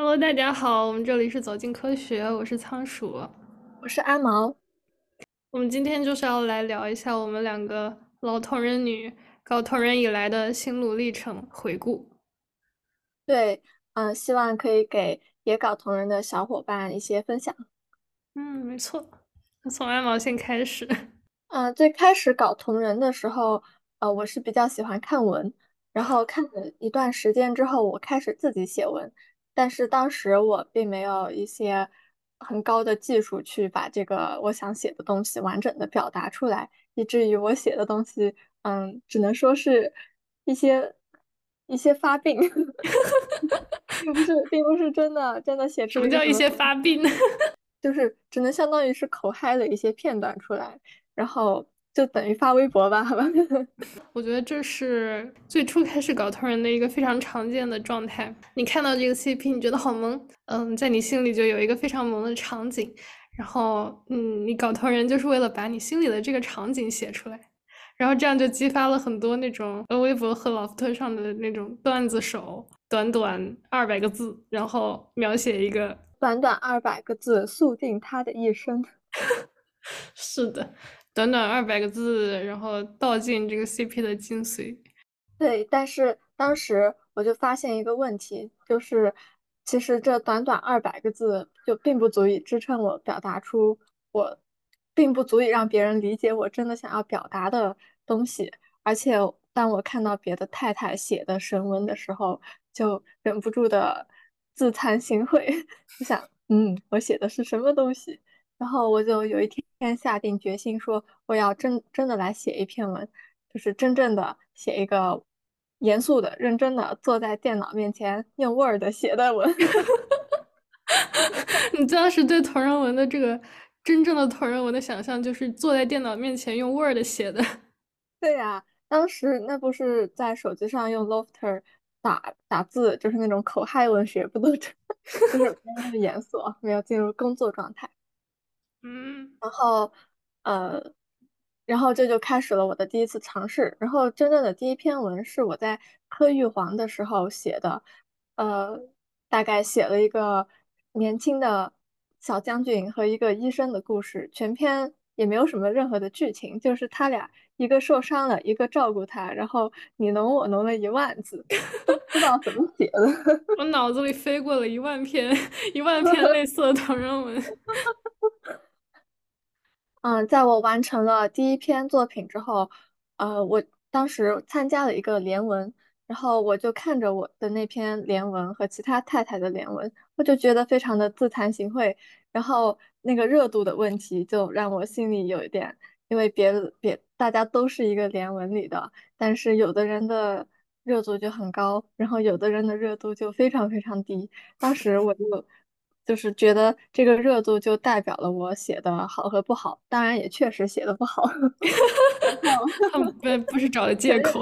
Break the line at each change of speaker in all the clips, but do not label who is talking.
Hello，大家好，我们这里是走进科学，我是仓鼠，
我是阿毛。
我们今天就是要来聊一下我们两个老同人女搞同人以来的心路历程回顾。
对，嗯，希望可以给也搞同人的小伙伴一些分享。
嗯，没错。从阿毛先开始。
嗯，最开始搞同人的时候，呃，我是比较喜欢看文，然后看了一段时间之后，我开始自己写文。但是当时我并没有一些很高的技术去把这个我想写的东西完整的表达出来，以至于我写的东西，嗯，只能说是一些一些发病，并不是并不是真的真的写出
什么叫一些发病？
就是只能相当于是口嗨的一些片段出来，然后。就等于发微博吧，好吧。
我觉得这是最初开始搞同人的一个非常常见的状态。你看到这个 CP，你觉得好萌，嗯，在你心里就有一个非常萌的场景。然后，嗯，你搞同人就是为了把你心里的这个场景写出来，然后这样就激发了很多那种呃微博和老福特上的那种段子手，短短二百个字，然后描写一个
短短二百个字速定他的一生。
是的。短短二百个字，然后道尽这个 CP 的精髓。
对，但是当时我就发现一个问题，就是其实这短短二百个字就并不足以支撑我表达出我，并不足以让别人理解我真的想要表达的东西。而且当我看到别的太太写的神文的时候，就忍不住的自惭形秽，就想，嗯，我写的是什么东西？然后我就有一天下定决心，说我要真真的来写一篇文，就是真正的写一个严肃的、认真的坐在电脑面前用 Word 写的文。
你当时对同人文的这个真正的同人文的想象，就是坐在电脑面前用 Word 写的。
对呀，当时那不是在手机上用 Lofter 打打字，就是那种口嗨文学，不都 就是没有那么严肃，没有进入工作状态。
嗯，
然后，呃，然后这就开始了我的第一次尝试。然后真正的第一篇文是我在科玉皇的时候写的，呃，大概写了一个年轻的小将军和一个医生的故事。全篇也没有什么任何的剧情，就是他俩一个受伤了，一个照顾他，然后你侬我侬了一万字，不知道怎么写的。
我脑子里飞过了一万篇一万篇 类似的同人文。
嗯，在我完成了第一篇作品之后，呃，我当时参加了一个联文，然后我就看着我的那篇联文和其他太太的联文，我就觉得非常的自惭形秽。然后那个热度的问题就让我心里有一点，因为别别大家都是一个联文里的，但是有的人的热度就很高，然后有的人的热度就非常非常低。当时我就。就是觉得这个热度就代表了我写的好和不好，当然也确实写的不好，
不不是找的借口，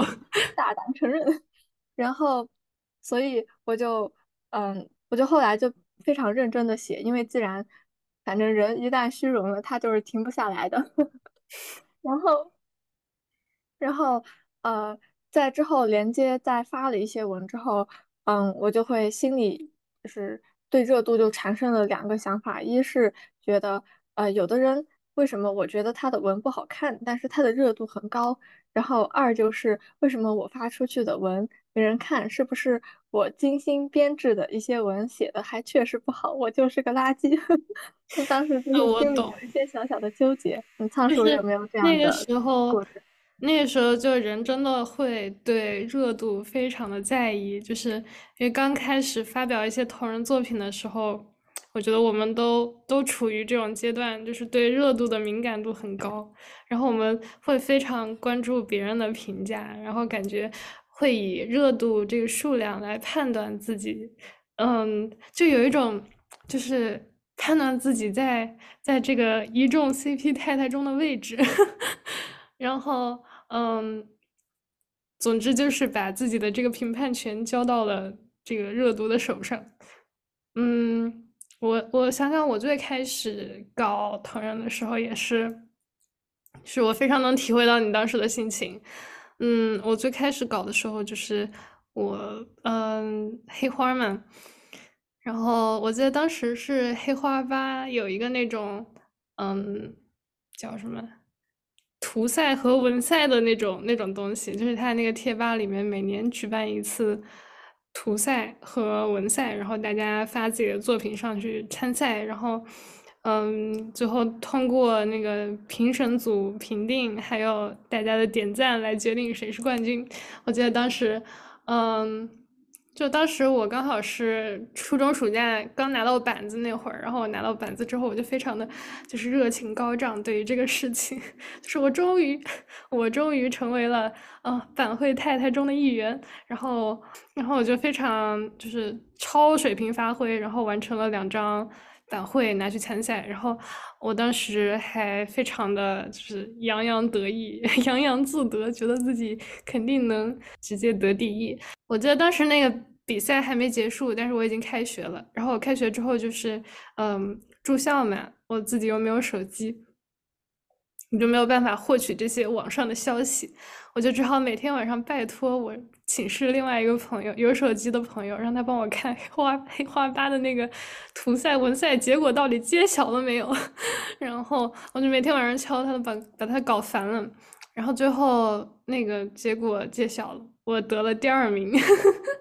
大胆承认。然后，所以我就嗯，我就后来就非常认真的写，因为既然反正人一旦虚荣了，他就是停不下来的。然后，然后呃，在之后连接再发了一些文之后，嗯，我就会心里就是。对热度就产生了两个想法，一是觉得，呃，有的人为什么我觉得他的文不好看，但是他的热度很高，然后二就是为什么我发出去的文没人看，是不是我精心编制的一些文写的还确实不好，我就是个垃圾。当时就是心里有一些小小的纠结。你仓鼠有没有这样的时候
那时候就人真的会对热度非常的在意，就是因为刚开始发表一些同人作品的时候，我觉得我们都都处于这种阶段，就是对热度的敏感度很高，然后我们会非常关注别人的评价，然后感觉会以热度这个数量来判断自己，嗯，就有一种就是判断自己在在这个一众 CP 太太中的位置。然后，嗯，总之就是把自己的这个评判权交到了这个热度的手上。嗯，我我想想，我最开始搞同人的时候，也是，是我非常能体会到你当时的心情。嗯，我最开始搞的时候，就是我，嗯，黑花嘛。然后我记得当时是黑花吧有一个那种，嗯，叫什么图赛和文赛的那种那种东西，就是他那个贴吧里面每年举办一次图赛和文赛，然后大家发自己的作品上去参赛，然后嗯，最后通过那个评审组评定，还有大家的点赞来决定谁是冠军。我记得当时，嗯。就当时我刚好是初中暑假刚拿到板子那会儿，然后我拿到板子之后，我就非常的就是热情高涨，对于这个事情，就是我终于我终于成为了呃板绘太太中的一员，然后然后我就非常就是超水平发挥，然后完成了两张板会拿去参赛，然后我当时还非常的就是洋洋得意，洋洋自得，觉得自己肯定能直接得第一。我记得当时那个比赛还没结束，但是我已经开学了。然后我开学之后就是，嗯，住校嘛，我自己又没有手机，你就没有办法获取这些网上的消息。我就只好每天晚上拜托我寝室另外一个朋友，有手机的朋友，让他帮我看花黑花八的那个图赛文赛结果到底揭晓了没有。然后我就每天晚上敲他，把把他搞烦了。然后最后那个结果揭晓了。我得了第二名，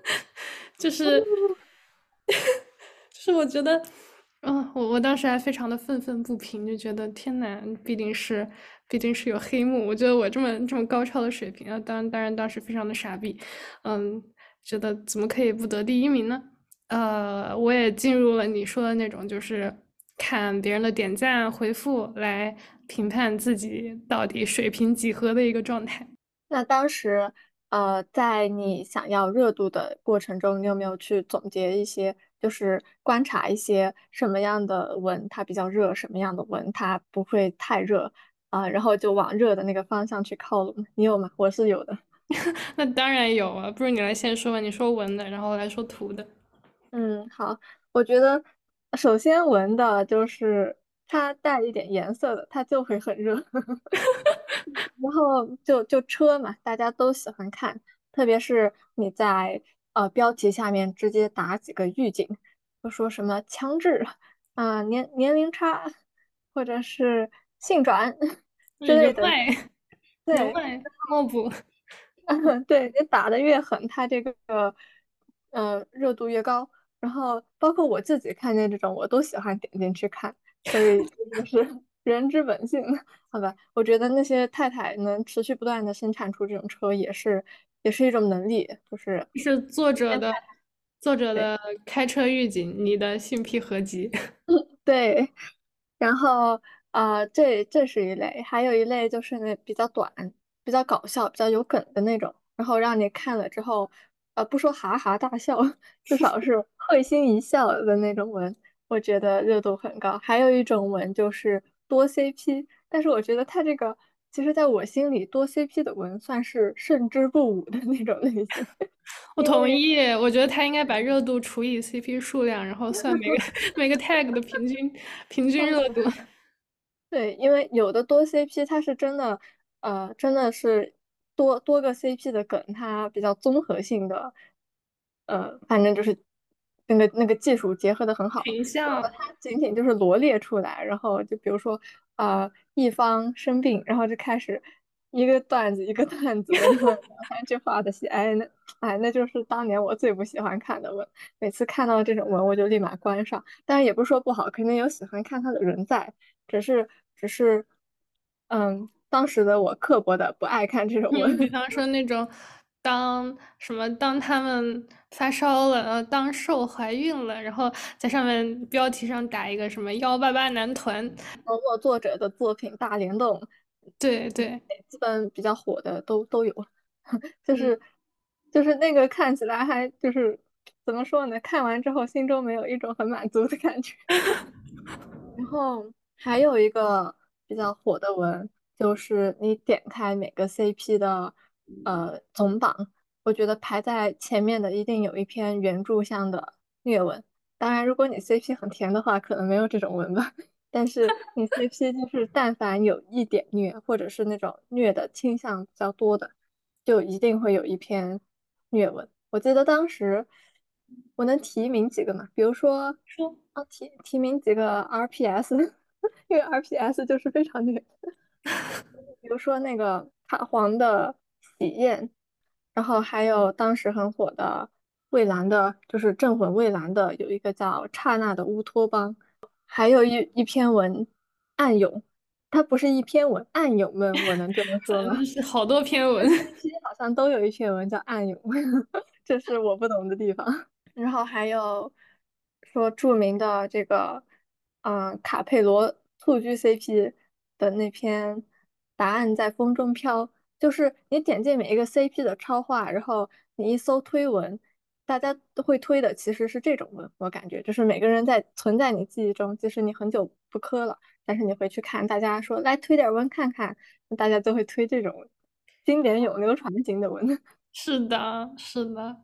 就是，就是我觉得，嗯，我我当时还非常的愤愤不平，就觉得天呐，必定是毕竟是有黑幕。我觉得我这么这么高超的水平啊，当当然当时非常的傻逼，嗯，觉得怎么可以不得第一名呢？呃，我也进入了你说的那种，就是看别人的点赞回复来评判自己到底水平几何的一个状态。
那当时。呃，在你想要热度的过程中，你有没有去总结一些，就是观察一些什么样的文它比较热，什么样的文它不会太热啊？然后就往热的那个方向去靠拢。你有吗？我是有的。
那当然有啊，不如你来先说吧。你说文的，然后我来说图的。
嗯，好。我觉得首先文的就是它带一点颜色的，它就会很热。然后就就车嘛，大家都喜欢看，特别是你在呃标题下面直接打几个预警，就说什么强制啊年年龄差，或者是性转之类的，对，
冒补，
对你打的越狠，它这个呃热度越高。然后包括我自己看见这种，我都喜欢点进去看，所以就是。人之本性，好吧，我觉得那些太太能持续不断的生产出这种车，也是也是一种能力，就是
是作者的作者的开车预警，你的性癖合集，
对，然后啊，这这是一类，还有一类就是那比较短、比较搞笑、比较有梗的那种，然后让你看了之后，呃，不说哈哈大笑，至少是会心一笑的那种文，我觉得热度很高。还有一种文就是。多 CP，但是我觉得他这个，其实在我心里，多 CP 的文算是胜之不武的那种类型。
我同意，我觉得他应该把热度除以 CP 数量，然后算每个 每个 tag 的平均平均热度。
对，因为有的多 CP，它是真的，呃，真的是多多个 CP 的梗，它比较综合性的，呃，反正就是。那个那个技术结合的很好，它仅仅就是罗列出来，然后就比如说，呃，一方生病，然后就开始一个段子一个段子，然后两三句话的写，哎，那哎，那就是当年我最不喜欢看的文，每次看到这种文，我就立马关上。但是也不是说不好，肯定有喜欢看它的人在，只是只是，嗯，当时的我刻薄的不爱看这种文，
比方说那种。当什么？当他们发烧了，呃，当受怀孕了，然后在上面标题上打一个什么幺八八男团，
包括作者的作品大联动，
对对，
基本比较火的都都有，就是就是那个看起来还就是怎么说呢？看完之后心中没有一种很满足的感觉。然后还有一个比较火的文，就是你点开每个 CP 的。呃，总榜，我觉得排在前面的一定有一篇原著向的虐文。当然，如果你 CP 很甜的话，可能没有这种文吧。但是你 CP 就是但凡有一点虐，或者是那种虐的倾向比较多的，就一定会有一篇虐文。我记得当时我能提名几个嘛？比如说，
说
啊，提提名几个 RPS，因为 RPS 就是非常虐。比如说那个卡皇的喜宴，然后还有当时很火的蔚蓝的，就是镇魂蔚蓝的有一个叫刹那的乌托邦，还有一一篇文暗涌，它不是一篇文，暗涌们，我能这么 说吗？
是好多篇文，
其实好像都有一篇文叫暗涌，这是我不懂的地方。然后还有说著名的这个，嗯，卡佩罗蹴鞠 CP 的那篇《答案在风中飘》，就是你点进每一个 CP 的超话，然后你一搜推文，大家都会推的其实是这种文，我感觉就是每个人在存在你记忆中，即使你很久不磕了，但是你回去看，大家说来推点文看看，大家都会推这种经典永流传型的文。
是的，是的。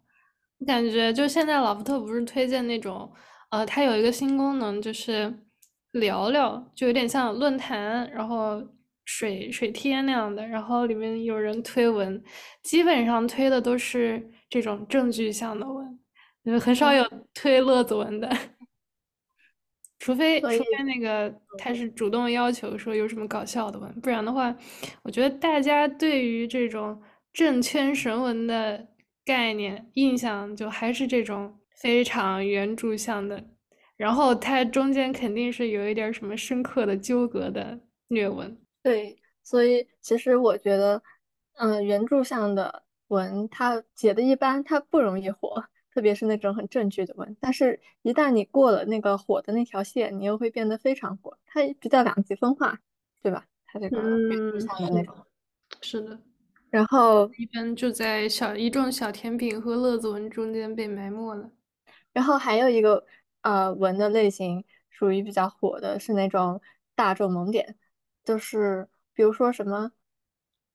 感觉就现在老福特不是推荐那种，呃，它有一个新功能，就是聊聊，就有点像论坛，然后水水贴那样的，然后里面有人推文，基本上推的都是这种证据向的文，嗯，很少有推乐子文的，除非除非那个他是主动要求说有什么搞笑的文，不然的话，我觉得大家对于这种正圈神文的。概念印象就还是这种非常原著向的，然后它中间肯定是有一点什么深刻的纠葛的虐文。
对，所以其实我觉得，嗯，原著上的文它写的一般，它不容易火，特别是那种很正剧的文。但是，一旦你过了那个火的那条线，你又会变得非常火。它比较两极分化，对吧？它这个原著向的那种，
是的。
然后
一般就在小一众小甜饼和乐子文中间被埋没了。
然后还有一个呃文的类型属于比较火的是那种大众萌点，就是比如说什么，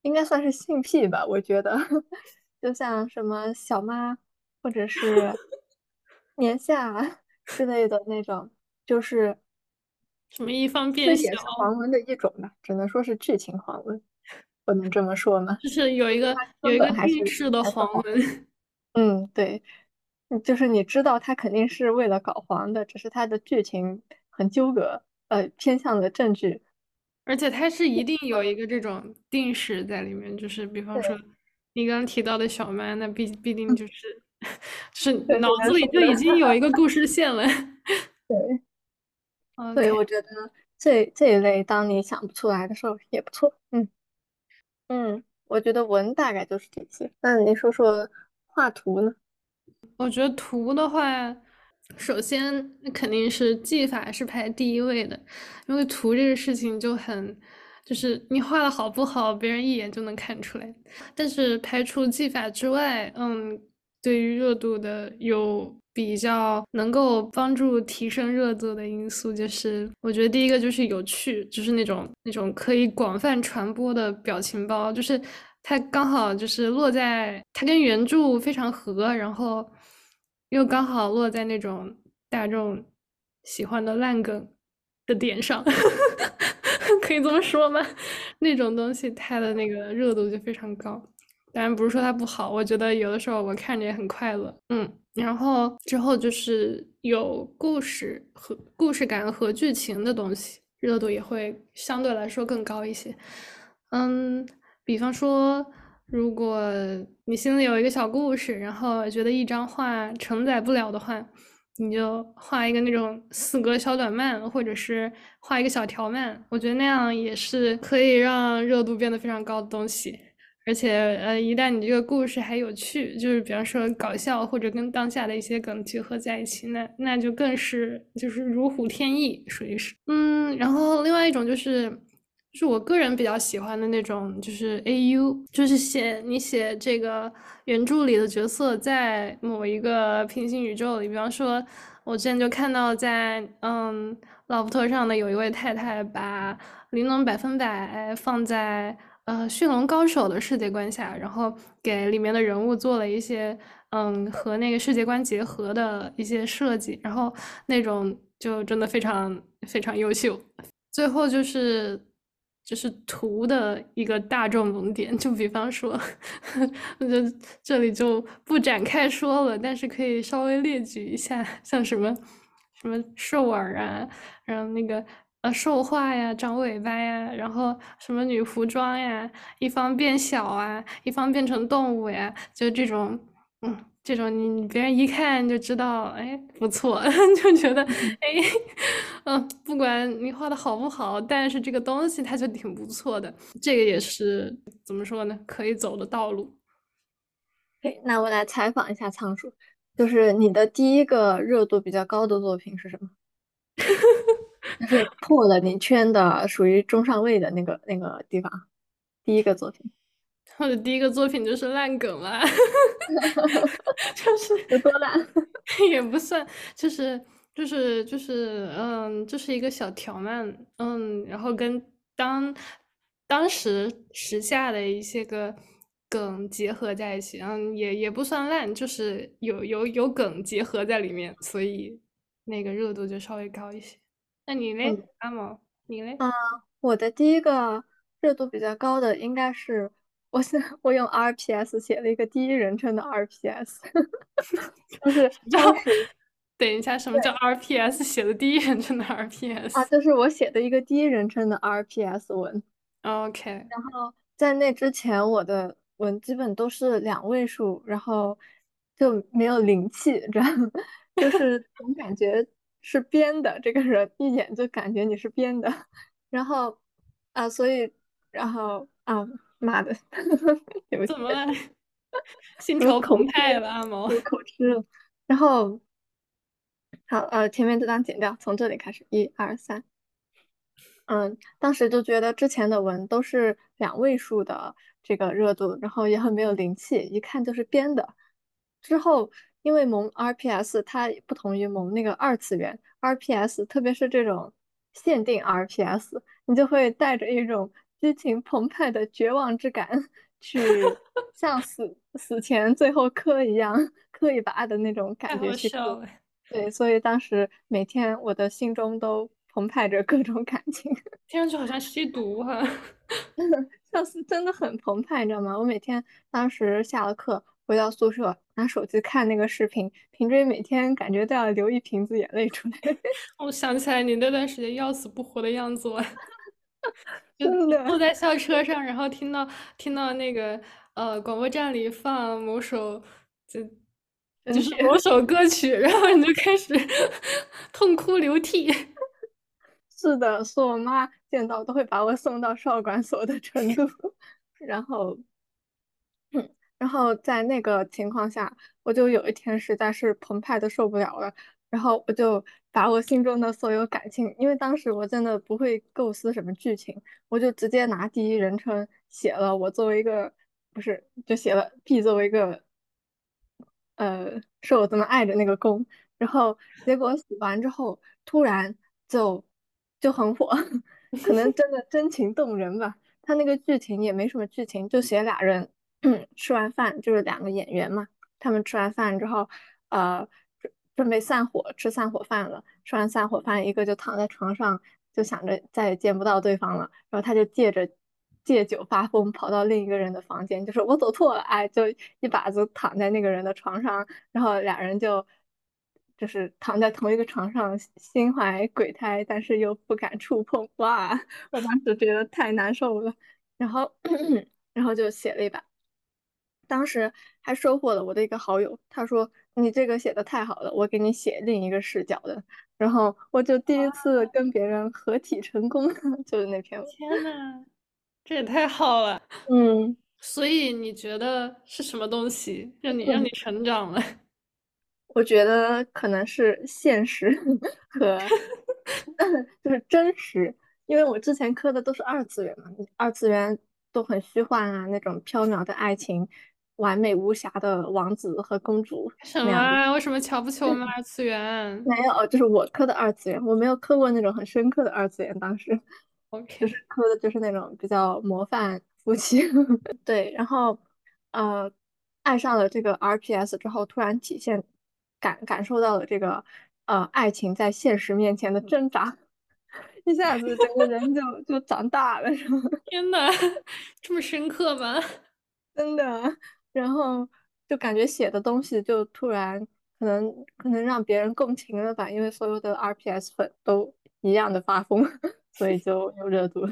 应该算是性癖吧，我觉得，就像什么小妈或者是 年下 之类的那种，就是
什么一方变小
黄文的一种吧，只能说是剧情黄文。不能这么说吗？
就是有一个有一个定式的黄文，
嗯，对，就是你知道他肯定是为了搞黄的，只是他的剧情很纠葛，呃，偏向的证据，
而且他是一定有一个这种定式在里面，就是比方说你刚刚提到的小曼，那必必定就是 是脑子里就已经有一个故事线了，
对，所以我觉得这这一类当你想不出来的时候也不错，嗯。嗯，我觉得文大概就是这些。那你说说画图呢？
我觉得图的话，首先肯定是技法是排第一位的，因为图这个事情就很，就是你画的好不好，别人一眼就能看出来。但是排除技法之外，嗯，对于热度的有。比较能够帮助提升热度的因素，就是我觉得第一个就是有趣，就是那种那种可以广泛传播的表情包，就是它刚好就是落在它跟原著非常合，然后又刚好落在那种大众喜欢的烂梗的点上，可以这么说吗？那种东西它的那个热度就非常高。当然不是说它不好，我觉得有的时候我看着也很快乐，嗯。然后之后就是有故事和故事感和剧情的东西，热度也会相对来说更高一些。嗯，比方说，如果你心里有一个小故事，然后觉得一张画承载不了的话，你就画一个那种四格小短漫，或者是画一个小条漫，我觉得那样也是可以让热度变得非常高的东西。而且，呃，一旦你这个故事还有趣，就是比方说搞笑，或者跟当下的一些梗结合在一起，那那就更是就是如虎添翼，属于是。嗯，然后另外一种就是，就是我个人比较喜欢的那种，就是 A U，就是写你写这个原著里的角色在某一个平行宇宙里，比方说，我之前就看到在嗯老福特上的有一位太太把灵能百分百放在。呃，驯龙高手的世界观下，然后给里面的人物做了一些，嗯，和那个世界观结合的一些设计，然后那种就真的非常非常优秀。最后就是就是图的一个大众萌点，就比方说，我觉得这里就不展开说了，但是可以稍微列举一下，像什么什么兽耳啊，然后那个呃兽化呀，长尾巴呀，然后什么女服装呀，一方变小啊，一方变成动物呀，就这种，嗯。这种你你别人一看就知道，哎，不错，就觉得，哎，嗯，不管你画的好不好，但是这个东西它就挺不错的，这个也是怎么说呢？可以走的道路。
哎，那我来采访一下仓鼠，就是你的第一个热度比较高的作品是什么？是破了你圈的，属于中上位的那个那个地方，第一个作品。
我的第一个作品就是烂梗了，就是
有多烂，
也不算，就是就是就是嗯，就是一个小条漫，嗯，然后跟当当时时下的一些个梗结合在一起，嗯，也也不算烂，就是有有有梗结合在里面，所以那个热度就稍微高一些。那你嘞，阿毛，你嘞？
嗯，我的第一个热度比较高的应该是。我是我用 RPS 写了一个第一人称的 RPS，就是 当时
等一下，什么叫 RPS 写的第一人称的 RPS
啊？就是我写的一个第一人称的 RPS 文。
OK，
然后在那之前，我的文基本都是两位数，然后就没有灵气，这样 就是总感觉是编的。这个人一眼就感觉你是编的，然后啊，所以然后啊。妈的，
怎么了？心潮澎湃了，阿毛，
口吃了。然后，好，呃，前面这段剪掉，从这里开始，一二三。嗯，当时就觉得之前的文都是两位数的这个热度，然后也很没有灵气，一看就是编的。之后，因为萌 RPS 它不同于萌那个二次元 RPS，特别是这种限定 RPS，你就会带着一种。激情澎湃的绝望之感，去像死死前最后磕一样磕一把的那种感觉去磕。对，所以当时每天我的心中都澎湃着各种感情，
听上去好像吸毒哈，
像是真的很澎湃，你知道吗？我每天当时下了课回到宿舍，拿手机看那个视频，平均每天感觉都要流一瓶子眼泪出来。
我想起来你那段时间要死不活的样子了。
真的
坐在校车上，然后听到听到那个呃广播站里放某首就就是某首歌曲，然后你就开始 痛哭流涕。
是的，是我妈见到都会把我送到少管所的程度。然后，然后在那个情况下，我就有一天实在是澎湃的受不了了。然后我就把我心中的所有感情，因为当时我真的不会构思什么剧情，我就直接拿第一人称写了我作为一个，不是，就写了 B 作为一个，呃，受我这么爱的那个攻，然后结果写完之后，突然就就很火，可能真的 真情动人吧。他那个剧情也没什么剧情，就写俩人 吃完饭，就是两个演员嘛，他们吃完饭之后，呃。准备散伙吃散伙饭了，吃完散伙饭，一个就躺在床上，就想着再也见不到对方了。然后他就借着借酒发疯，跑到另一个人的房间，就说我走错了，哎，就一把子躺在那个人的床上，然后俩人就就是躺在同一个床上，心怀鬼胎，但是又不敢触碰。哇，我当时觉得太难受了，然后 然后就写了一把。当时还收获了我的一个好友，他说：“你这个写的太好了，我给你写另一个视角的。”然后我就第一次跟别人合体成功，就是那篇。
天呐，这也太好了！
嗯，
所以你觉得是什么东西让你让你成长了？
我觉得可能是现实和 就是真实，因为我之前磕的都是二次元嘛，二次元都很虚幻啊，那种缥缈的爱情。完美无瑕的王子和公主？
什么？为什么瞧不起我们二次元？
没有，就是我磕的二次元，我没有磕过那种很深刻的二次元。当时，
OK，
就是磕的就是那种比较模范夫妻。对，然后呃，爱上了这个 RPS 之后，突然体现感感受到了这个呃爱情在现实面前的挣扎。一下子整个人就就长大了，是吗？
天呐，这么深刻吗？
真的，然后就感觉写的东西就突然可能可能让别人共情了吧，因为所有的 RPS 粉都一样的发疯，所以就有热度。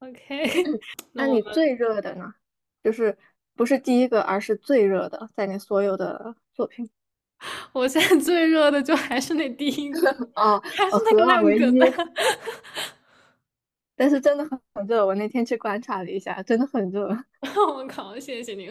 OK，
那你最热的呢？就是不是第一个，而是最热的，在你所有的作品。
我现在最热的就还是那第一个，
哦，
还是那个烂梗的。
但是真的很热，我那天去观察了一下，真的很热。
我靠，谢谢您。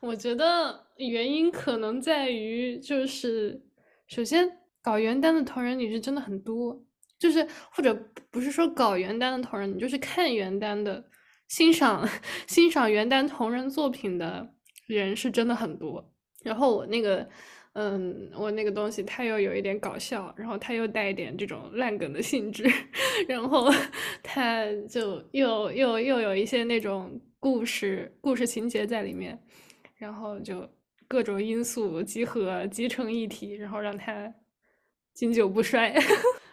我觉得原因可能在于，就是首先搞原单的同人你是真的很多，就是或者不是说搞原单的同人，你就是看原单的、欣赏欣赏原单同人作品的人是真的很多。然后我那个。嗯，我那个东西它又有一点搞笑，然后它又带一点这种烂梗的性质，然后 它就又又又有一些那种故事故事情节在里面，然后就各种因素集合集成一体，然后让它经久不衰。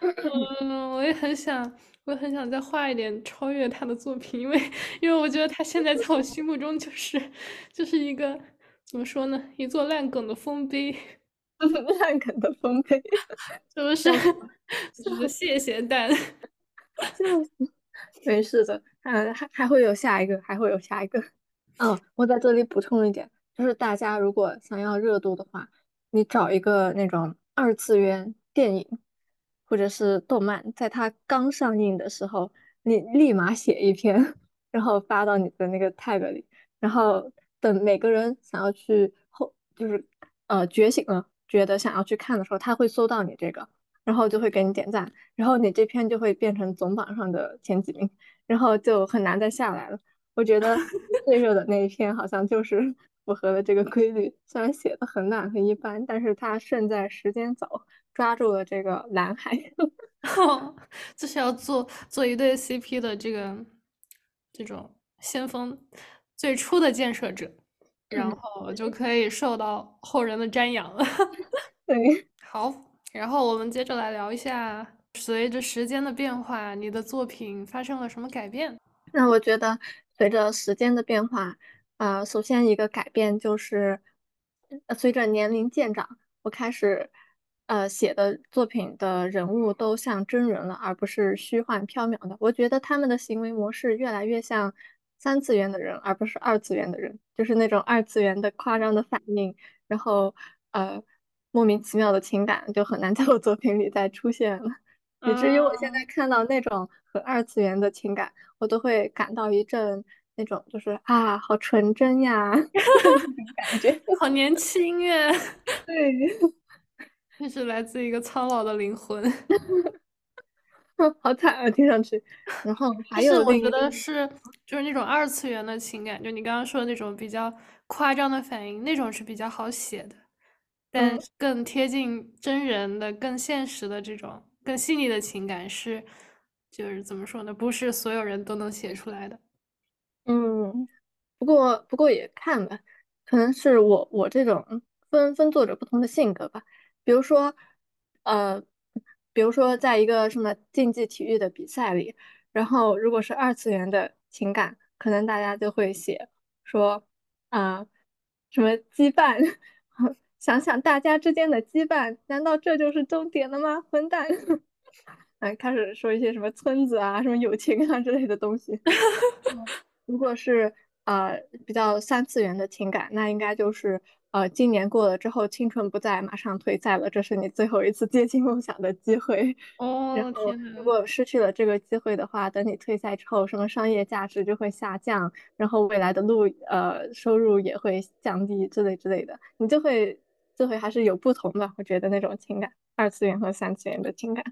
嗯，我也很想，我也很想再画一点超越他的作品，因为因为我觉得他现在在我心目中就是就是一个。怎么说呢？一座烂梗的丰碑，
烂梗的丰碑，
是不是？就是谢谢蛋，
没事的，嗯，还还会有下一个，还会有下一个。嗯，我在这里补充一点，就是大家如果想要热度的话，你找一个那种二次元电影或者是动漫，在它刚上映的时候，你立马写一篇，然后发到你的那个 tag 里，然后。等每个人想要去后，就是呃觉醒了，觉得想要去看的时候，他会搜到你这个，然后就会给你点赞，然后你这篇就会变成总榜上的前几名，然后就很难再下来了。我觉得 最热的那一篇好像就是 符合了这个规律，虽然写的很烂很一般，但是他胜在时间早，抓住了这个蓝海。
就是要做做一对 CP 的这个这种先锋。最初的建设者，然后就可以受到后人的瞻仰了。
对，
好，然后我们接着来聊一下，随着时间的变化，你的作品发生了什么改变？
那我觉得，随着时间的变化，呃，首先一个改变就是，随着年龄渐长，我开始，呃，写的作品的人物都像真人了，而不是虚幻缥缈的。我觉得他们的行为模式越来越像。三次元的人，而不是二次元的人，就是那种二次元的夸张的反应，然后呃莫名其妙的情感就很难在我作品里再出现了，以至于我现在看到那种和二次元的情感，我都会感到一阵那种就是啊好纯真呀 感觉，
好年轻耶，
对，
这是来自一个苍老的灵魂。
好惨啊，听上去。然后还有，
我觉得是就是那种二次元的情感，就你刚刚说的那种比较夸张的反应，那种是比较好写的，但更贴近真人的、更现实的这种更细腻的情感是，就是怎么说呢？不是所有人都能写出来的。
嗯，不过不过也看吧，可能是我我这种分分作者不同的性格吧，比如说，呃。比如说，在一个什么竞技体育的比赛里，然后如果是二次元的情感，可能大家就会写说啊，什么羁绊，想想大家之间的羁绊，难道这就是终点了吗？混蛋！哎，开始说一些什么村子啊、什么友情啊之类的东西。如果是呃比较三次元的情感，那应该就是。呃，今年过了之后，青春不在，马上退赛了，这是你最后一次接近梦想的机会。
哦，
然后如果失去了这个机会的话，等你退赛之后，什么商业价值就会下降，然后未来的路呃收入也会降低之类之类的，你就会就会还是有不同的？我觉得那种情感，二次元和三次元的情感。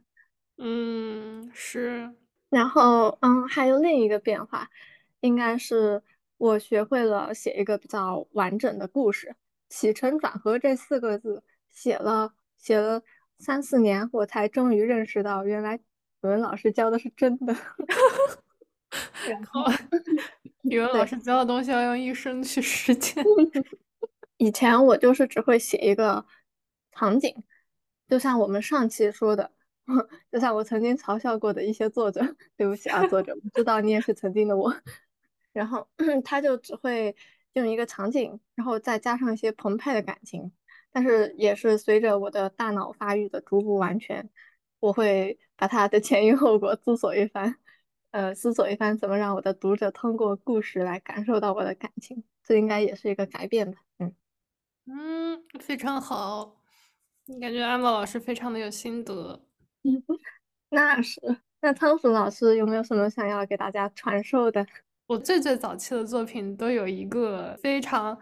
嗯，是。
然后嗯，还有另一个变化，应该是我学会了写一个比较完整的故事。起承转合这四个字写了写了三四年，我才终于认识到，原来语文老师教的是真的。然后
语文老师教的东西要用一生去实践。
以前我就是只会写一个场景，就像我们上期说的，就像我曾经嘲笑过的一些作者，对不起啊，作者，我知道你也是曾经的我。然后 他就只会用一个场景，然后再加上一些澎湃的感情，但是也是随着我的大脑发育的逐步完全，我会把它的前因后果思索一番，呃，思索一番怎么让我的读者通过故事来感受到我的感情，这应该也是一个改变吧，嗯
嗯，非常好，感觉安宝老师非常的有心得。
那是，那仓鼠老师有没有什么想要给大家传授的？
我最最早期的作品都有一个非常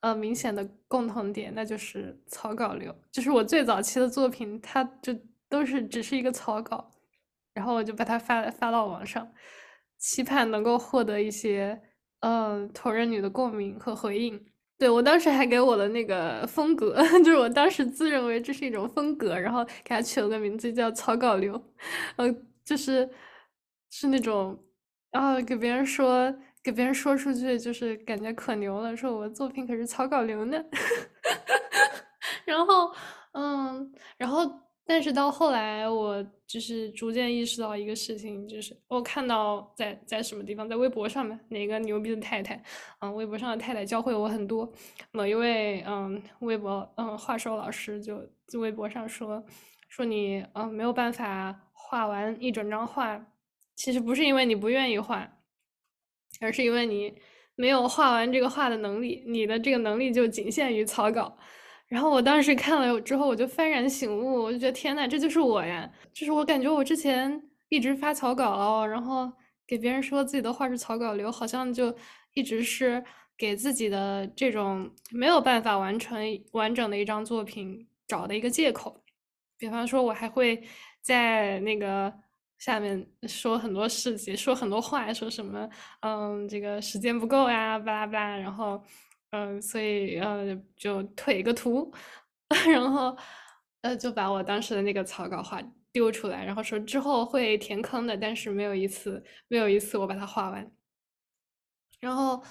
呃明显的共同点，那就是草稿流。就是我最早期的作品，它就都是只是一个草稿，然后我就把它发发到网上，期盼能够获得一些嗯同人女的共鸣和回应。对我当时还给我的那个风格，就是我当时自认为这是一种风格，然后给它取了个名字叫草稿流，呃，就是是那种。然后给别人说，给别人说出去，就是感觉可牛了，说我作品可是草稿流呢。然后，嗯，然后，但是到后来，我就是逐渐意识到一个事情，就是我看到在在什么地方，在微博上面，哪个牛逼的太太，嗯，微博上的太太教会我很多。某一位，嗯，微博，嗯，画手老师就在微博上说，说你，嗯，没有办法画完一整张画。其实不是因为你不愿意画，而是因为你没有画完这个画的能力，你的这个能力就仅限于草稿。然后我当时看了之后，我就幡然醒悟，我就觉得天呐，这就是我呀！就是我感觉我之前一直发草稿，然后给别人说自己的画是草稿流，好像就一直是给自己的这种没有办法完成完整的一张作品找的一个借口。比方说，我还会在那个。下面说很多事情，说很多话，说什么，嗯，这个时间不够呀，巴拉巴拉，然后，嗯，所以，呃，就退个图，然后，呃，就把我当时的那个草稿画丢出来，然后说之后会填坑的，但是没有一次，没有一次我把它画完。然后，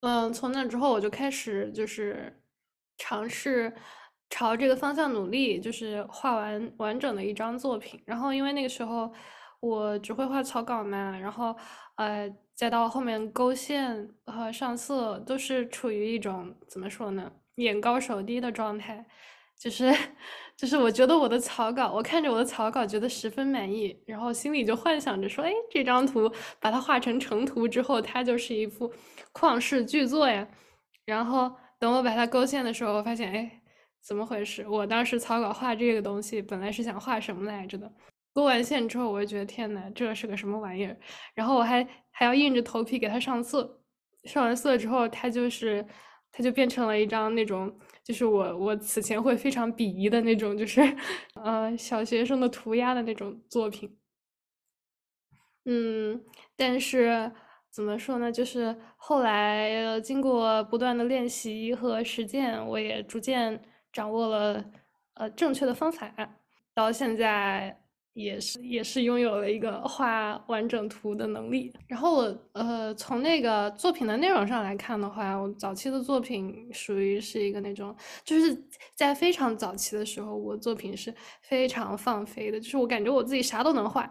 嗯，从那之后我就开始就是尝试。朝这个方向努力，就是画完完整的一张作品。然后，因为那个时候我只会画草稿嘛，然后呃，再到后面勾线和上色，都是处于一种怎么说呢，眼高手低的状态。就是就是我觉得我的草稿，我看着我的草稿觉得十分满意，然后心里就幻想着说，哎，这张图把它画成成图之后，它就是一幅旷世巨作呀。然后等我把它勾线的时候，我发现，哎。怎么回事？我当时草稿画这个东西，本来是想画什么来着的？勾完线之后，我就觉得天呐，这是个什么玩意儿？然后我还还要硬着头皮给它上色，上完色之后，它就是它就变成了一张那种，就是我我此前会非常鄙夷的那种，就是 呃小学生的涂鸦的那种作品。嗯，但是怎么说呢？就是后来经过不断的练习和实践，我也逐渐。掌握了呃正确的方法，到现在也是也是拥有了一个画完整图的能力。然后我呃从那个作品的内容上来看的话，我早期的作品属于是一个那种，就是在非常早期的时候，我作品是非常放飞的，就是我感觉我自己啥都能画，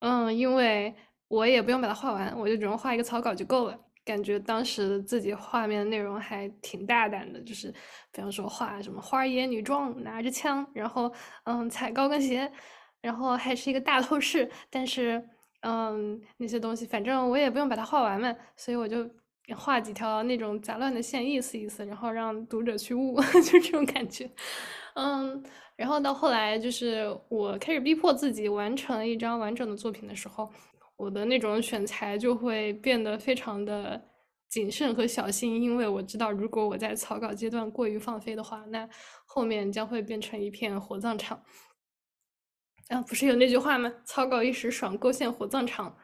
嗯，因为我也不用把它画完，我就只用画一个草稿就够了。感觉当时自己画面的内容还挺大胆的，就是比方说画什么花野女装拿着枪，然后嗯踩高跟鞋，然后还是一个大透视，但是嗯那些东西反正我也不用把它画完嘛，所以我就画几条那种杂乱的线意思意思，然后让读者去悟，就这种感觉。嗯，然后到后来就是我开始逼迫自己完成一张完整的作品的时候。我的那种选材就会变得非常的谨慎和小心，因为我知道，如果我在草稿阶段过于放飞的话，那后面将会变成一片火葬场。啊，不是有那句话吗？草稿一时爽，勾线火葬场。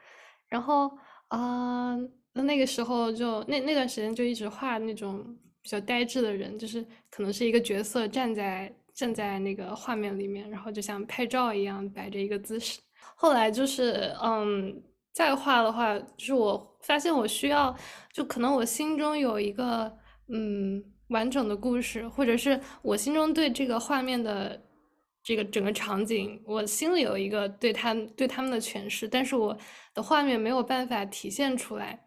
然后啊，那那个时候就那那段时间就一直画那种比较呆滞的人，就是可能是一个角色站在站在那个画面里面，然后就像拍照一样摆着一个姿势。后来就是，嗯，再画的话，就是我发现我需要，就可能我心中有一个，嗯，完整的故事，或者是我心中对这个画面的这个整个场景，我心里有一个对他对他们的诠释，但是我的画面没有办法体现出来。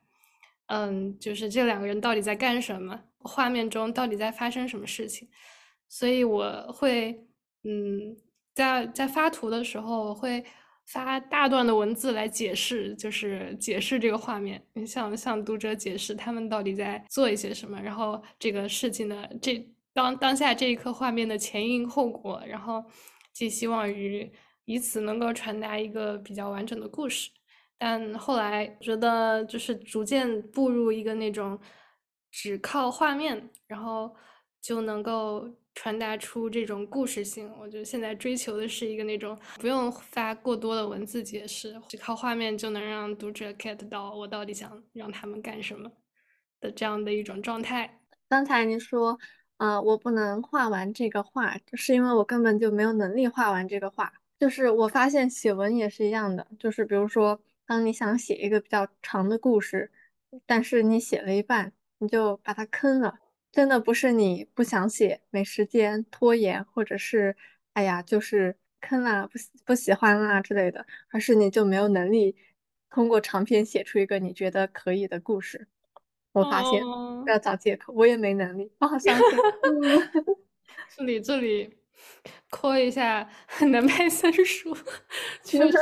嗯，就是这两个人到底在干什么，画面中到底在发生什么事情，所以我会嗯，在在发图的时候会。发大段的文字来解释，就是解释这个画面，向向读者解释他们到底在做一些什么，然后这个事情的这当当下这一刻画面的前因后果，然后寄希望于以此能够传达一个比较完整的故事。但后来觉得就是逐渐步入一个那种只靠画面，然后就能够。传达出这种故事性，我觉得现在追求的是一个那种不用发过多的文字解释，只靠画面就能让读者 get 到我到底想让他们干什么的这样的一种状态。
刚才你说，呃，我不能画完这个画，是因为我根本就没有能力画完这个画。就是我发现写文也是一样的，就是比如说，当你想写一个比较长的故事，但是你写了一半，你就把它坑了。真的不是你不想写、没时间、拖延，或者是哎呀，就是坑啦、不不喜欢啦之类的，而是你就没有能力通过长篇写出一个你觉得可以的故事。我发现不要找借口，我也没能力，我好伤心。
这里这里扣一下 南派三叔，就是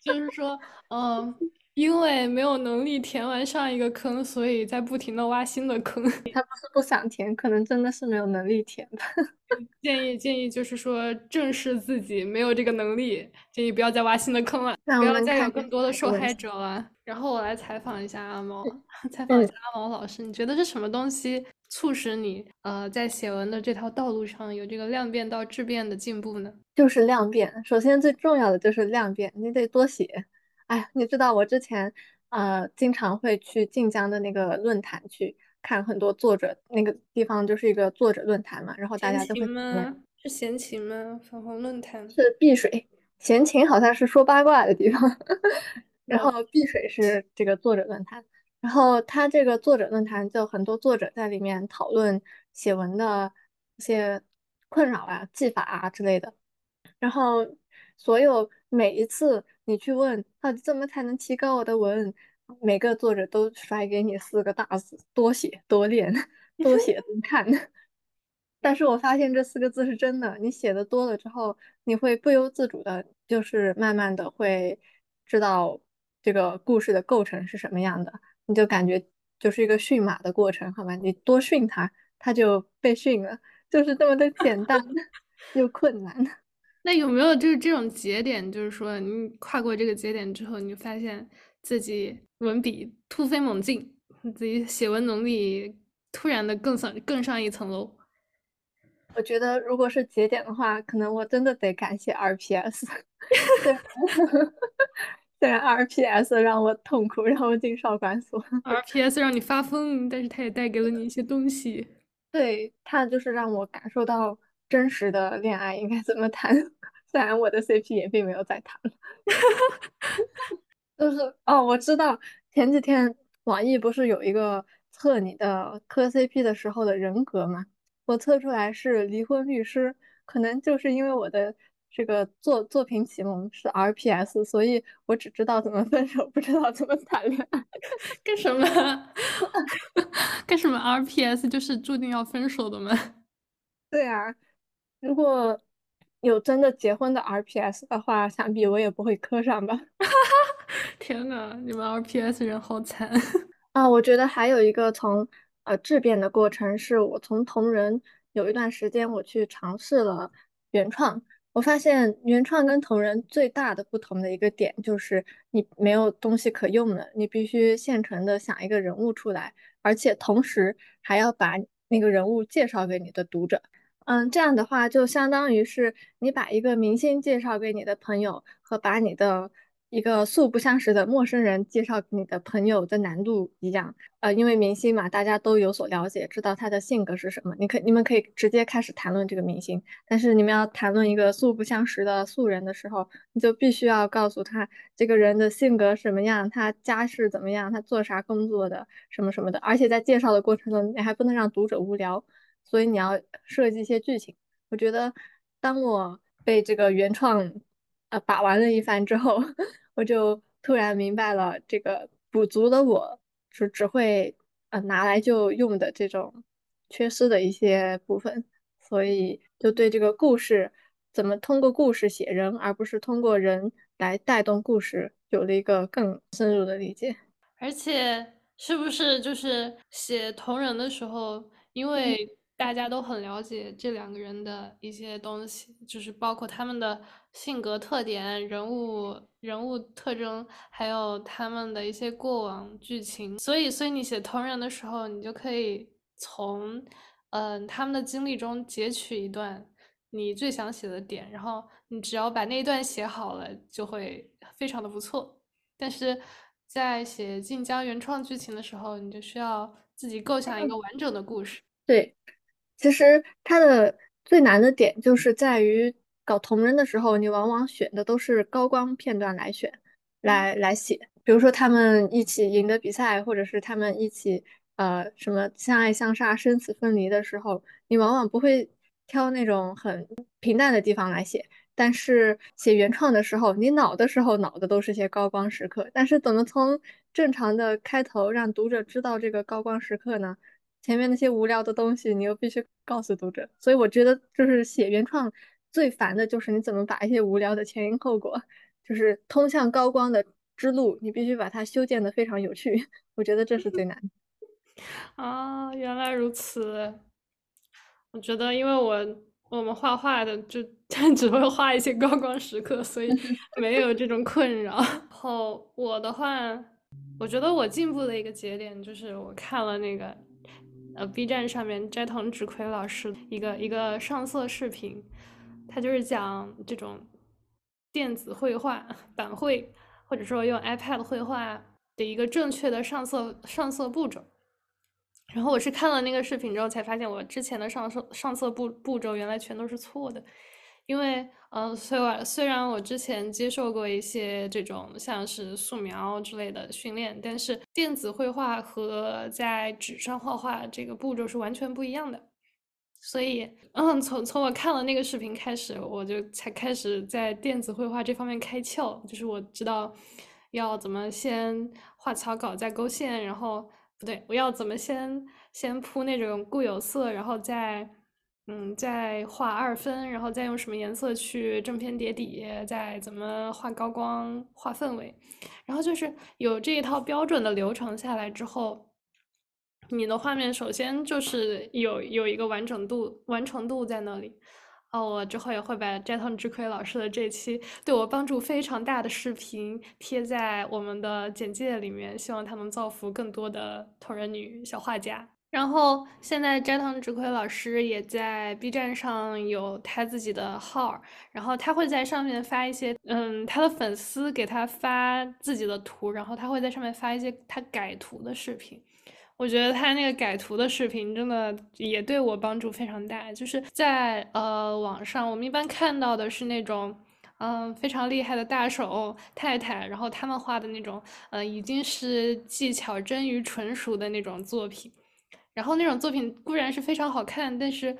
就是说，嗯。因为没有能力填完上一个坑，所以在不停的挖新的坑。
他不是不想填，可能真的是没有能力填吧。
建议建议就是说正视自己没有这个能力，建议不要再挖新的坑了，不要再有更多的受害者了。然后我来采访一下阿毛，采访一下阿毛老师，你觉得是什么东西促使你呃在写文的这条道路上有这个量变到质变的进步呢？
就是量变，首先最重要的就是量变，你得多写。哎，你知道我之前呃经常会去晋江的那个论坛去看很多作者，那个地方就是一个作者论坛嘛，然后大家都会
是闲情吗？粉红论坛
是？碧水，闲情好像是说八卦的地方，然后碧水是这个作者论坛，然后他这个作者论坛就很多作者在里面讨论写文的一些困扰啊、技法啊之类的，然后所有每一次。你去问到底怎么才能提高我的文？每个作者都甩给你四个大字：多写多练，多写多看。但是我发现这四个字是真的，你写的多了之后，你会不由自主的，就是慢慢的会知道这个故事的构成是什么样的，你就感觉就是一个驯马的过程，好吧？你多训它，它就被训了，就是这么的简单 又困难。
那有没有就是这种节点，就是说你跨过这个节点之后，你发现自己文笔突飞猛进，自己写文能力突然的更上更上一层楼？
我觉得如果是节点的话，可能我真的得感谢 RPS。虽然 RPS 让我痛苦，让我进少管所
，RPS 让你发疯，但是它也带给了你一些东西。
对，它就是让我感受到。真实的恋爱应该怎么谈？虽然我的 CP 也并没有在谈，就是哦，我知道前几天网易不是有一个测你的磕 CP 的时候的人格吗？我测出来是离婚律师，可能就是因为我的这个作作品启蒙是 RPS，所以我只知道怎么分手，不知道怎么谈恋爱。
干什么？干什么？RPS 就是注定要分手的吗？
对啊。如果有真的结婚的 RPS 的话，想必我也不会磕上吧。
天呐，你们 RPS 人好惨
啊！我觉得还有一个从呃质变的过程，是我从同人有一段时间我去尝试了原创，我发现原创跟同人最大的不同的一个点就是你没有东西可用了，你必须现成的想一个人物出来，而且同时还要把那个人物介绍给你的读者。嗯，这样的话就相当于是你把一个明星介绍给你的朋友，和把你的一个素不相识的陌生人介绍给你的朋友的难度一样。呃，因为明星嘛，大家都有所了解，知道他的性格是什么，你可你们可以直接开始谈论这个明星。但是你们要谈论一个素不相识的素人的时候，你就必须要告诉他这个人的性格什么样，他家世怎么样，他做啥工作的，什么什么的。而且在介绍的过程中，你还不能让读者无聊。所以你要设计一些剧情。我觉得，当我被这个原创呃把玩了一番之后，我就突然明白了这个补足了我只只会呃拿来就用的这种缺失的一些部分，所以就对这个故事怎么通过故事写人，而不是通过人来带动故事，有了一个更深入的理解。
而且是不是就是写同人的时候，因为大家都很了解这两个人的一些东西，就是包括他们的性格特点、人物人物特征，还有他们的一些过往剧情。所以，所以你写同人的时候，你就可以从嗯他们的经历中截取一段你最想写的点，然后你只要把那一段写好了，就会非常的不错。但是在写晋江原创剧情的时候，你就需要自己构想一个完整的故事。
对，其实它的最难的点就是在于搞同人的时候，你往往选的都是高光片段来选，来来写。比如说他们一起赢得比赛，或者是他们一起呃什么相爱相杀、生死分离的时候，你往往不会挑那种很平淡的地方来写。但是写原创的时候，你脑的时候脑的都是些高光时刻，但是怎么从正常的开头让读者知道这个高光时刻呢？前面那些无聊的东西，你又必须告诉读者。所以我觉得，就是写原创最烦的就是你怎么把一些无聊的前因后果，就是通向高光的之路，你必须把它修建的非常有趣。我觉得这是最难的。
啊，原来如此。我觉得，因为我我们画画的就 只会画一些高光时刻，所以没有这种困扰。然后我的话，我觉得我进步的一个节点就是我看了那个呃 B 站上面斋藤直葵老师一个一个上色视频，他就是讲这种电子绘画板绘，或者说用 iPad 绘画的一个正确的上色上色步骤。然后我是看了那个视频之后，才发现我之前的上色上色步步骤原来全都是错的。因为，嗯，虽然虽然我之前接受过一些这种像是素描之类的训练，但是电子绘画和在纸上画画这个步骤是完全不一样的。所以，嗯，从从我看了那个视频开始，我就才开始在电子绘画这方面开窍，就是我知道要怎么先画草稿，再勾线，然后。不对，我要怎么先先铺那种固有色，然后再嗯再画二分，然后再用什么颜色去正片叠底，再怎么画高光、画氛围，然后就是有这一套标准的流程下来之后，你的画面首先就是有有一个完整度、完成度在那里。哦，我之后也会把斋藤智葵老师的这期对我帮助非常大的视频贴在我们的简介里面，希望他能造福更多的同人女小画家。然后现在斋藤直葵老师也在 B 站上有他自己的号，然后他会在上面发一些，嗯，他的粉丝给他发自己的图，然后他会在上面发一些他改图的视频。我觉得他那个改图的视频真的也对我帮助非常大，就是在呃网上，我们一般看到的是那种嗯非常厉害的大手太太，然后他们画的那种嗯已经是技巧臻于纯熟的那种作品，然后那种作品固然是非常好看，但是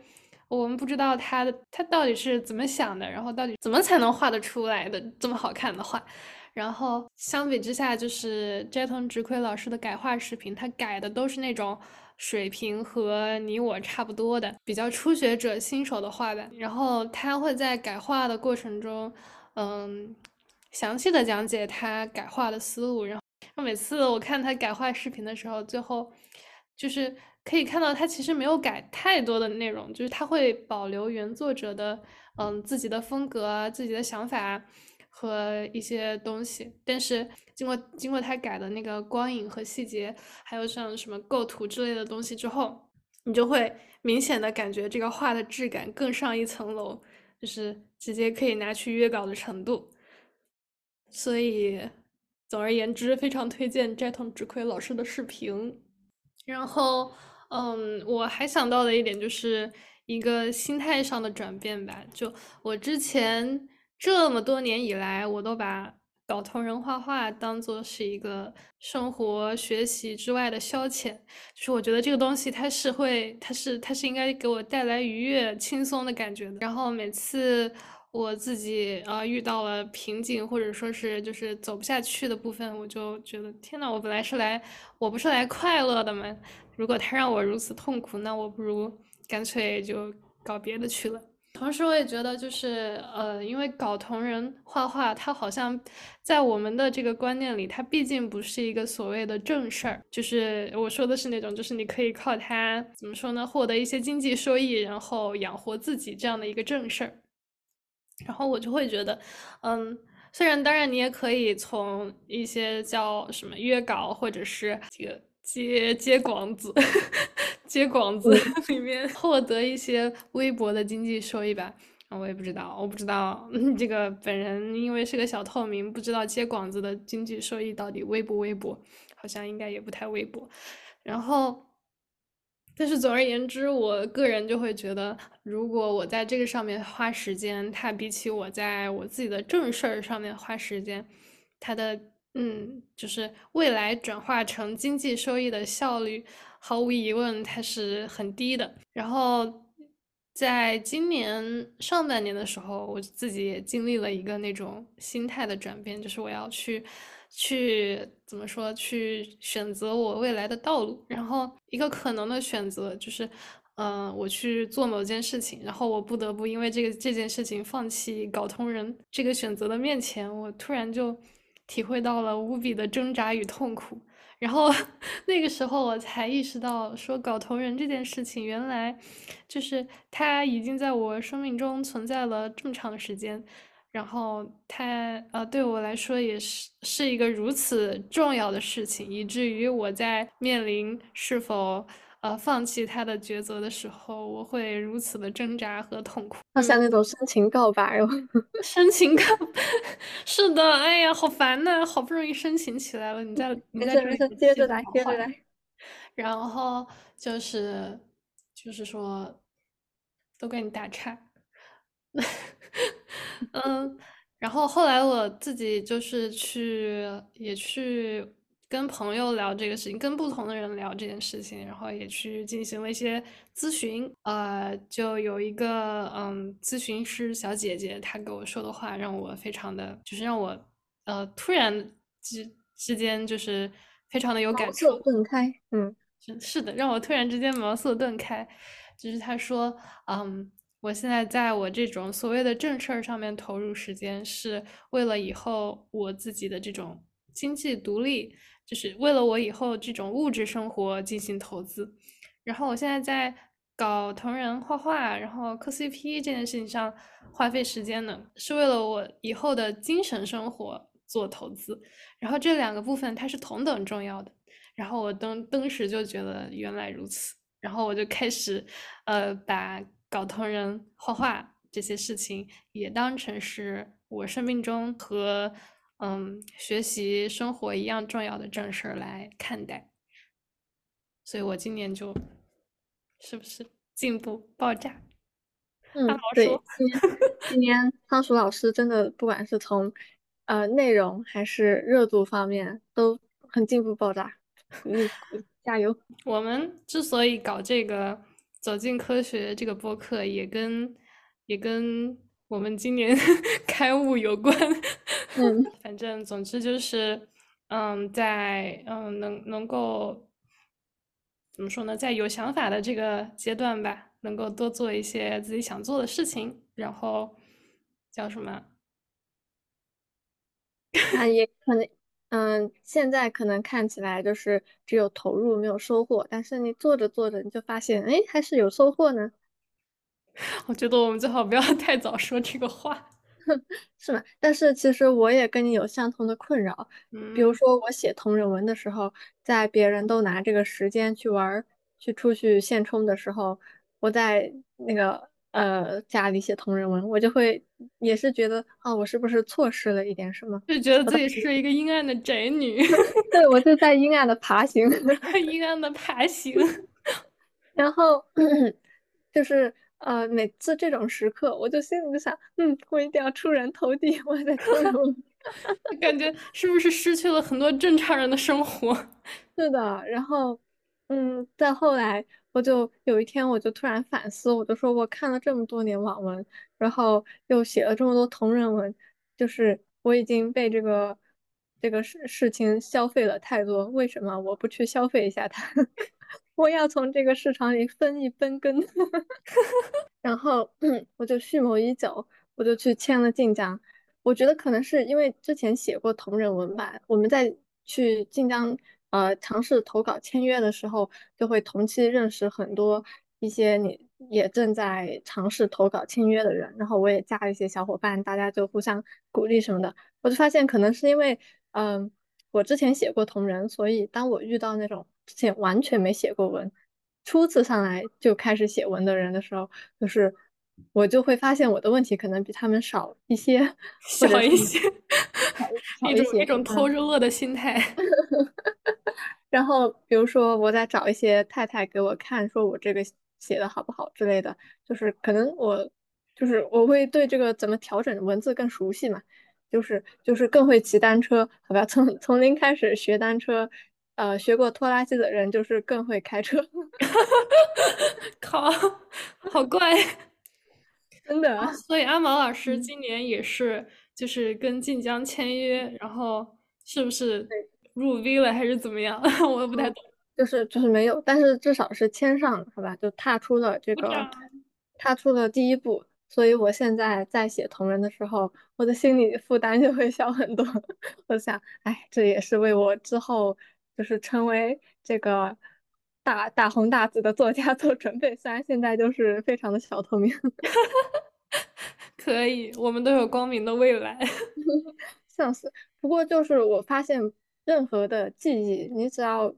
我们不知道他的他到底是怎么想的，然后到底怎么才能画得出来的这么好看的画。然后相比之下，就是斋藤直亏老师的改画视频，他改的都是那种水平和你我差不多的，比较初学者新手的画吧。然后他会在改画的过程中，嗯，详细的讲解他改画的思路。然后每次我看他改画视频的时候，最后就是可以看到他其实没有改太多的内容，就是他会保留原作者的嗯自己的风格啊、自己的想法。和一些东西，但是经过经过他改的那个光影和细节，还有像什么构图之类的东西之后，你就会明显的感觉这个画的质感更上一层楼，就是直接可以拿去约稿的程度。所以，总而言之，非常推荐斋藤直葵老师的视频。然后，嗯，我还想到的一点就是一个心态上的转变吧，就我之前。这么多年以来，我都把搞同人画画当做是一个生活学习之外的消遣，就是我觉得这个东西它是会，它是它是应该给我带来愉悦、轻松的感觉的。然后每次我自己呃遇到了瓶颈，或者说是就是走不下去的部分，我就觉得天呐，我本来是来，我不是来快乐的吗？如果他让我如此痛苦，那我不如干脆就搞别的去了。同时，我也觉得就是呃，因为搞同人画画，它好像在我们的这个观念里，它毕竟不是一个所谓的正事儿。就是我说的是那种，就是你可以靠它怎么说呢，获得一些经济收益，然后养活自己这样的一个正事儿。然后我就会觉得，嗯，虽然当然你也可以从一些叫什么约稿或者是这个接接广子、接广子里面获得一些微薄的经济收益吧。啊，我也不知道，我不知道 这个本人因为是个小透明，不知道接广子的经济收益到底微不微薄，好像应该也不太微薄。然后。但是总而言之，我个人就会觉得，如果我在这个上面花时间，它比起我在我自己的正事儿上面花时间，它的嗯，就是未来转化成经济收益的效率，毫无疑问它是很低的。然后在今年上半年的时候，我自己也经历了一个那种心态的转变，就是我要去。去怎么说？去选择我未来的道路，然后一个可能的选择就是，嗯，我去做某件事情，然后我不得不因为这个这件事情放弃搞同人这个选择的面前，我突然就体会到了无比的挣扎与痛苦，然后 那个时候我才意识到，说搞同人这件事情，原来就是它已经在我生命中存在了这么长时间。然后它呃对我来说也是是一个如此重要的事情，以至于我在面临是否呃放弃他的抉择的时候，我会如此的挣扎和痛苦。
好像那种深情告白哦，
深情告，是的，哎呀，好烦呐，好不容易深情起来了，你再你再
接着来，接着来。
然后就是就是说，都跟你打岔。嗯，然后后来我自己就是去，也去跟朋友聊这个事情，跟不同的人聊这件事情，然后也去进行了一些咨询。呃，就有一个嗯咨询师小姐姐，她给我说的话让我非常的，就是让我呃突然之之间就是非常的有感触，
顿开。嗯，
是是的，让我突然之间茅塞顿开。就是她说，嗯。我现在在我这种所谓的正事儿上面投入时间，是为了以后我自己的这种经济独立，就是为了我以后这种物质生活进行投资。然后我现在在搞同人画画，然后磕 CP 这件事情上花费时间呢，是为了我以后的精神生活做投资。然后这两个部分它是同等重要的。然后我当当时就觉得原来如此，然后我就开始呃把。搞同人画画这些事情，也当成是我生命中和嗯学习生活一样重要的正事儿来看待。所以我今年就是不是进步爆炸？
嗯，对，今年今年仓鼠老师真的不管是从呃内容还是热度方面都很进步爆炸，嗯，加油！
我们之所以搞这个。走进科学这个播客也跟也跟我们今年 开悟有关，
嗯，
反正总之就是，嗯，在嗯能能够怎么说呢，在有想法的这个阶段吧，能够多做一些自己想做的事情，然后叫什么？
啊，也可能。嗯，现在可能看起来就是只有投入没有收获，但是你做着做着你就发现，哎，还是有收获呢。
我觉得我们最好不要 太早说这个话，
是吗？但是其实我也跟你有相同的困扰，比如说我写同人文的时候，在别人都拿这个时间去玩、去出去现充的时候，我在那个。呃，家里写同人文，我就会也是觉得啊，我是不是错失了一点什么？
就觉得自己是一个阴暗的宅女。
对，我就在阴暗的爬行，
阴暗的爬行。
然后 就是呃，每次这种时刻，我就心里就想，嗯，我一定要出人头地，我在同人文。
感觉是不是失去了很多正常人的生活？
是的，然后。嗯，再后来，我就有一天，我就突然反思，我就说，我看了这么多年网文，然后又写了这么多同人文，就是我已经被这个这个事事情消费了太多，为什么我不去消费一下它？我要从这个市场里分一分羹。然后我就蓄谋已久，我就去签了晋江。我觉得可能是因为之前写过同人文吧，我们在去晋江呃尝试投稿签约的时候，就会同期认识很多一些你也正在尝试投稿签约的人，然后我也加了一些小伙伴，大家就互相鼓励什么的。我就发现可能是因为嗯我之前写过同人，所以当我遇到那种之前完全没写过文。初次上来就开始写文的人的时候，就是我就会发现我的问题可能比他们少一些，
少一些，
少一种，
一种偷着乐的心态。
然后比如说我在找一些太太给我看，说我这个写的好不好之类的，就是可能我就是我会对这个怎么调整文字更熟悉嘛，就是就是更会骑单车，好吧，从从零开始学单车。呃，学过拖拉机的人就是更会开车。
靠，好怪，
真的。
所以阿毛老师今年也是，就是跟晋江签约，然后是不是入 V 了还是怎么样？我也不太懂。
就是就是没有，但是至少是签上了，好吧？就踏出了这个，踏出了第一步。所以我现在在写同人的时候，我的心理负担就会小很多。我想，哎，这也是为我之后。就是成为这个大大红大紫的作家做准备，虽然现在就是非常的小透明。
可以，我们都有光明的未来。
笑死！不过就是我发现，任何的记忆，你只要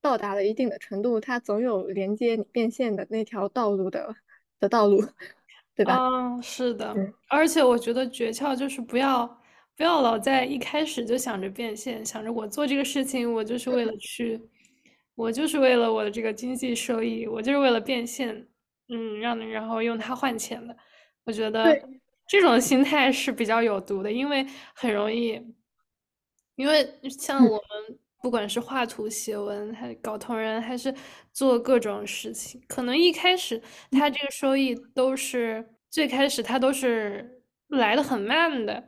到达了一定的程度，它总有连接你变现的那条道路的的道路，对吧？
嗯，是的。而且我觉得诀窍就是不要。不要老在一开始就想着变现，想着我做这个事情，我就是为了 去，我就是为了我的这个经济收益，我就是为了变现，嗯，让然后用它换钱的。我觉得这种心态是比较有毒的，因为很容易，因为像我们不管是画图、写文，还搞同人，还是做各种事情，可能一开始他这个收益都是最开始他都是来的很慢的。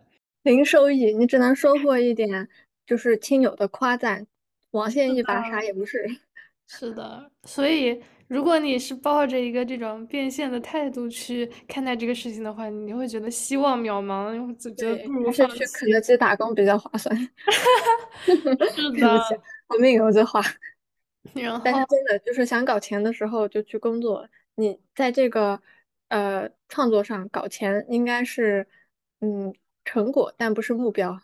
零收益，你只能收获一点，就是亲友的夸赞，网线一把啥也不是。
是的，所以如果你是抱着一个这种变现的态度去看待这个事情的话，你会觉得希望渺茫，就觉得不如
去肯德基打工比较划算。
是的，
我命由这话。
然后，
但是真的就是想搞钱的时候就去工作。你在这个呃创作上搞钱，应该是嗯。成果，但不是目标，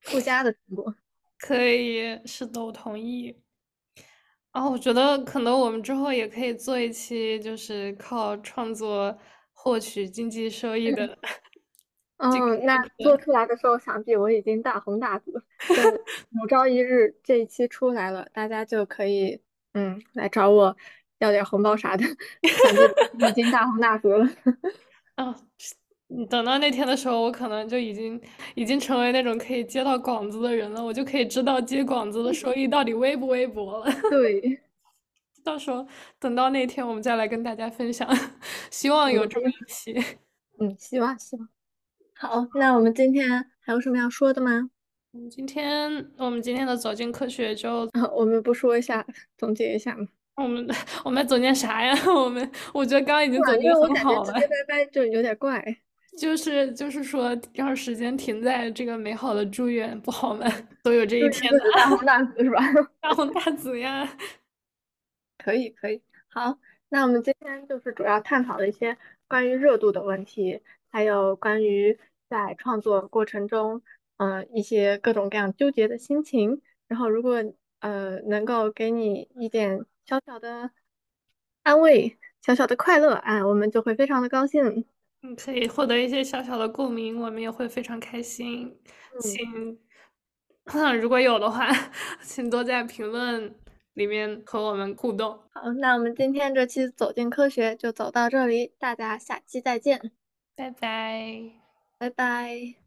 附加的成果。
可以，是的，我同意。哦，我觉得可能我们之后也可以做一期，就是靠创作获取经济收益的。
嗯，那做出来的时候，想必我已经大红大紫。有朝一日这一期出来了，大家就可以嗯来找我要点红包啥的，想必已经大红大紫了。
嗯。你等到那天的时候，我可能就已经已经成为那种可以接到广子的人了，我就可以知道接广子的收益到底微不微薄了。
对，
到时候等到那天，我们再来跟大家分享。希望有这么一期。
嗯，希望希望。好，那我们今天还有什么要说的吗？
嗯，今天我们今天的走进科学就，
我们不说一下，总结一下吗？
我们我们总结啥呀？我们我觉得刚刚已经总结很好了。
直接拜拜就有点怪。
就是就是说，让时间停在这个美好的祝愿不好吗？都有这一天的
大红大紫是吧？
大红大紫呀，
可以可以。好，那我们今天就是主要探讨了一些关于热度的问题，还有关于在创作过程中，嗯，一些各种各样纠结的心情。然后，如果呃能够给你一点小小的安慰、小小的快乐啊，我们就会非常的高兴。
可以获得一些小小的共鸣，我们也会非常开心。请，如果有的话，请多在评论里面和我们互动。
好，那我们今天这期走进科学就走到这里，大家下期再见，
拜拜，
拜拜。